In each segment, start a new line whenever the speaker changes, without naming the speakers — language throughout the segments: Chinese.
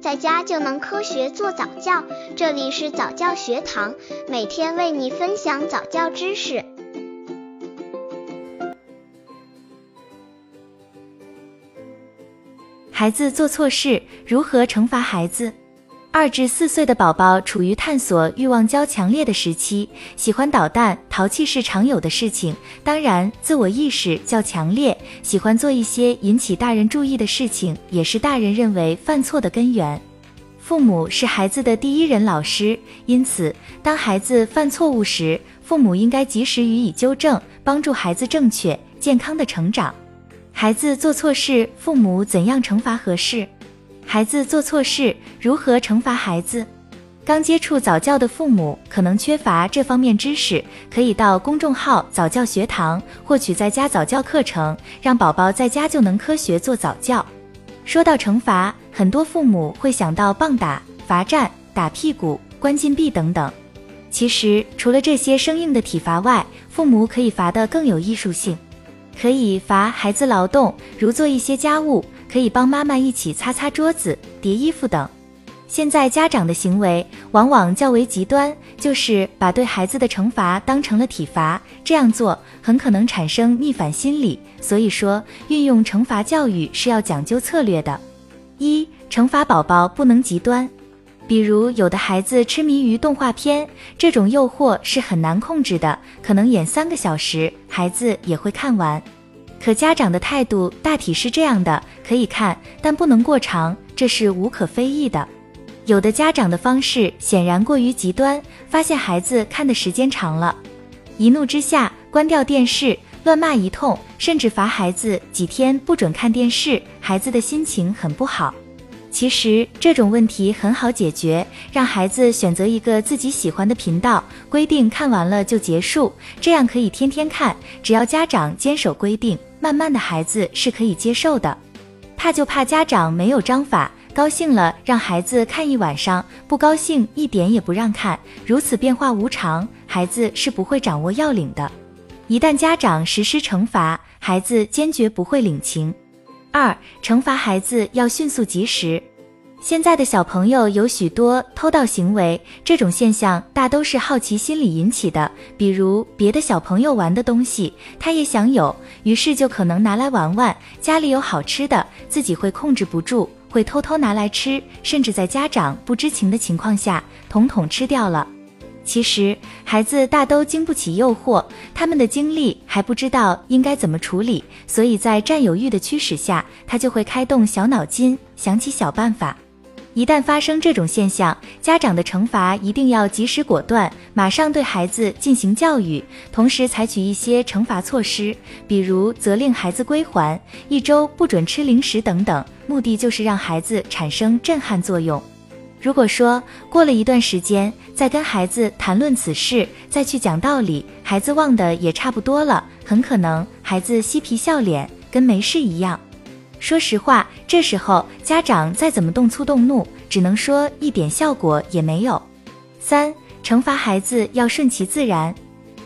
在家就能科学做早教。这里是早教学堂，每天为你分享早教知识。
孩子做错事，如何惩罚孩子？二至四岁的宝宝处于探索欲望较强烈的时期，喜欢捣蛋、淘气是常有的事情。当然，自我意识较强烈，喜欢做一些引起大人注意的事情，也是大人认为犯错的根源。父母是孩子的第一人老师，因此，当孩子犯错误时，父母应该及时予以纠正，帮助孩子正确健康的成长。孩子做错事，父母怎样惩罚合适？孩子做错事，如何惩罚孩子？刚接触早教的父母可能缺乏这方面知识，可以到公众号早教学堂获取在家早教课程，让宝宝在家就能科学做早教。说到惩罚，很多父母会想到棒打、罚站、打屁股、关禁闭等等。其实，除了这些生硬的体罚外，父母可以罚得更有艺术性，可以罚孩子劳动，如做一些家务。可以帮妈妈一起擦擦桌子、叠衣服等。现在家长的行为往往较为极端，就是把对孩子的惩罚当成了体罚，这样做很可能产生逆反心理。所以说，运用惩罚教育是要讲究策略的。一、惩罚宝宝不能极端，比如有的孩子痴迷于动画片，这种诱惑是很难控制的，可能演三个小时，孩子也会看完。可家长的态度大体是这样的：可以看，但不能过长，这是无可非议的。有的家长的方式显然过于极端，发现孩子看的时间长了，一怒之下关掉电视，乱骂一通，甚至罚孩子几天不准看电视，孩子的心情很不好。其实这种问题很好解决，让孩子选择一个自己喜欢的频道，规定看完了就结束，这样可以天天看。只要家长坚守规定。慢慢的孩子是可以接受的，怕就怕家长没有章法，高兴了让孩子看一晚上，不高兴一点也不让看，如此变化无常，孩子是不会掌握要领的。一旦家长实施惩罚，孩子坚决不会领情。二，惩罚孩子要迅速及时。现在的小朋友有许多偷盗行为，这种现象大都是好奇心理引起的。比如别的小朋友玩的东西，他也想有，于是就可能拿来玩玩。家里有好吃的，自己会控制不住，会偷偷拿来吃，甚至在家长不知情的情况下，统统吃掉了。其实孩子大都经不起诱惑，他们的精力还不知道应该怎么处理，所以在占有欲的驱使下，他就会开动小脑筋，想起小办法。一旦发生这种现象，家长的惩罚一定要及时果断，马上对孩子进行教育，同时采取一些惩罚措施，比如责令孩子归还，一周不准吃零食等等，目的就是让孩子产生震撼作用。如果说过了一段时间再跟孩子谈论此事，再去讲道理，孩子忘的也差不多了，很可能孩子嬉皮笑脸，跟没事一样。说实话，这时候家长再怎么动粗动怒，只能说一点效果也没有。三、惩罚孩子要顺其自然。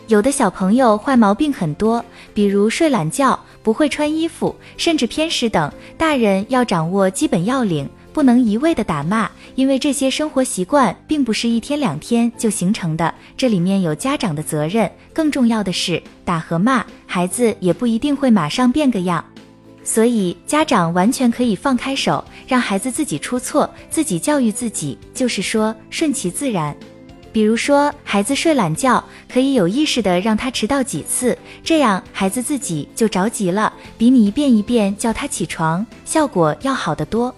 有的小朋友坏毛病很多，比如睡懒觉、不会穿衣服，甚至偏食等。大人要掌握基本要领，不能一味的打骂，因为这些生活习惯并不是一天两天就形成的，这里面有家长的责任。更重要的是，打和骂，孩子也不一定会马上变个样。所以，家长完全可以放开手，让孩子自己出错，自己教育自己，就是说顺其自然。比如说，孩子睡懒觉，可以有意识的让他迟到几次，这样孩子自己就着急了，比你一遍一遍叫他起床，效果要好得多。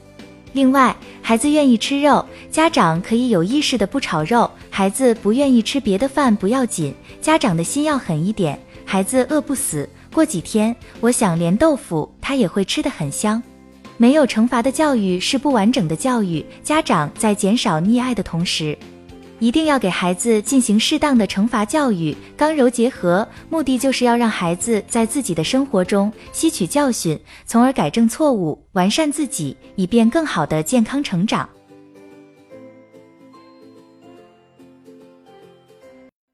另外，孩子愿意吃肉，家长可以有意识的不炒肉；孩子不愿意吃别的饭不要紧，家长的心要狠一点，孩子饿不死。过几天，我想连豆腐他也会吃得很香。没有惩罚的教育是不完整的教育。家长在减少溺爱的同时，一定要给孩子进行适当的惩罚教育，刚柔结合，目的就是要让孩子在自己的生活中吸取教训，从而改正错误，完善自己，以便更好的健康成长。